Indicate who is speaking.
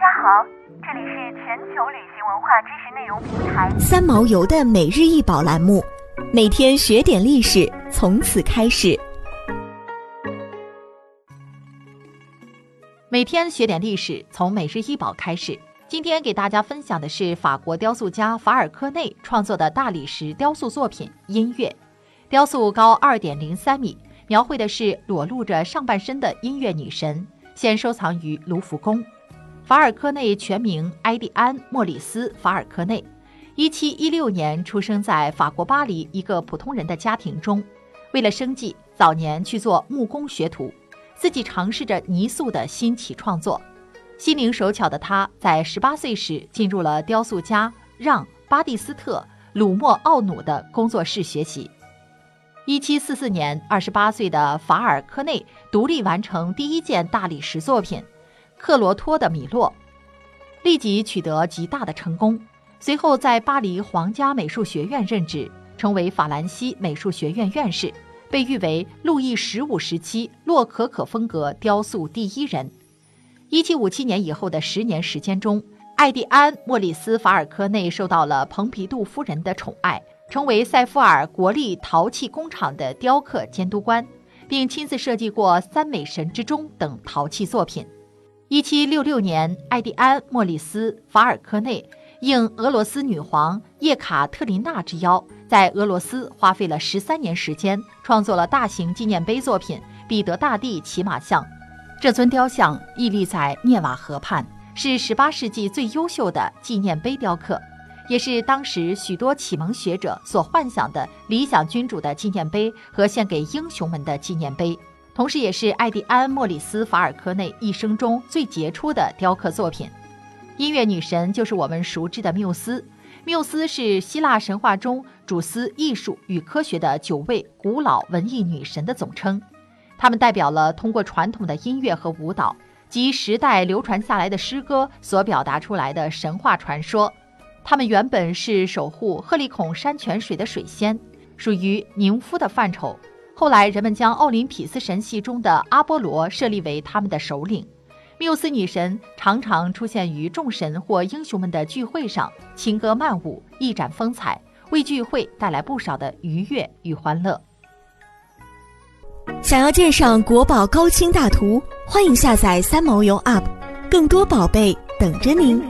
Speaker 1: 家好，这里是全球旅行文化知识内容平台
Speaker 2: 三毛游的每日一宝栏目，每天学点历史，从此开始。
Speaker 3: 每天学点历史，从每日一宝开始。今天给大家分享的是法国雕塑家法尔科内创作的大理石雕塑作品《音乐》。雕塑高二点零三米，描绘的是裸露着上半身的音乐女神，现收藏于卢浮宫。法尔科内全名埃蒂安·莫里斯·法尔科内，一七一六年出生在法国巴黎一个普通人的家庭中。为了生计，早年去做木工学徒，自己尝试着泥塑的新奇创作。心灵手巧的他，在十八岁时进入了雕塑家让·巴蒂斯特·鲁莫奥努的工作室学习。一七四四年，二十八岁的法尔科内独立完成第一件大理石作品《克罗托的米洛》，立即取得极大的成功。随后在巴黎皇家美术学院任职，成为法兰西美术学院院士，被誉为路易十五时期洛可可风格雕塑第一人。一七五七年以后的十年时间中，艾蒂安·莫里斯·法尔科内受到了蓬皮杜夫人的宠爱。成为塞夫尔国立陶器工厂的雕刻监督官，并亲自设计过《三美神之钟》等陶器作品。一七六六年，艾蒂安·莫里斯·法尔科内应俄罗斯女皇叶卡特琳娜之邀，在俄罗斯花费了十三年时间，创作了大型纪念碑作品《彼得大帝骑马像》。这尊雕像屹立在涅瓦河畔，是十八世纪最优秀的纪念碑雕刻。也是当时许多启蒙学者所幻想的理想君主的纪念碑和献给英雄们的纪念碑，同时也是艾迪安·莫里斯·法尔科内一生中最杰出的雕刻作品。音乐女神就是我们熟知的缪斯。缪斯是希腊神话中主司艺术与科学的九位古老文艺女神的总称，她们代表了通过传统的音乐和舞蹈及时代流传下来的诗歌所表达出来的神话传说。他们原本是守护赫利孔山泉水的水仙，属于宁夫的范畴。后来人们将奥林匹斯神系中的阿波罗设立为他们的首领。缪斯女神常常出现于众神或英雄们的聚会上，轻歌曼舞，一展风采，为聚会带来不少的愉悦与欢乐。
Speaker 2: 想要鉴赏国宝高清大图，欢迎下载三毛游 App，更多宝贝等着您。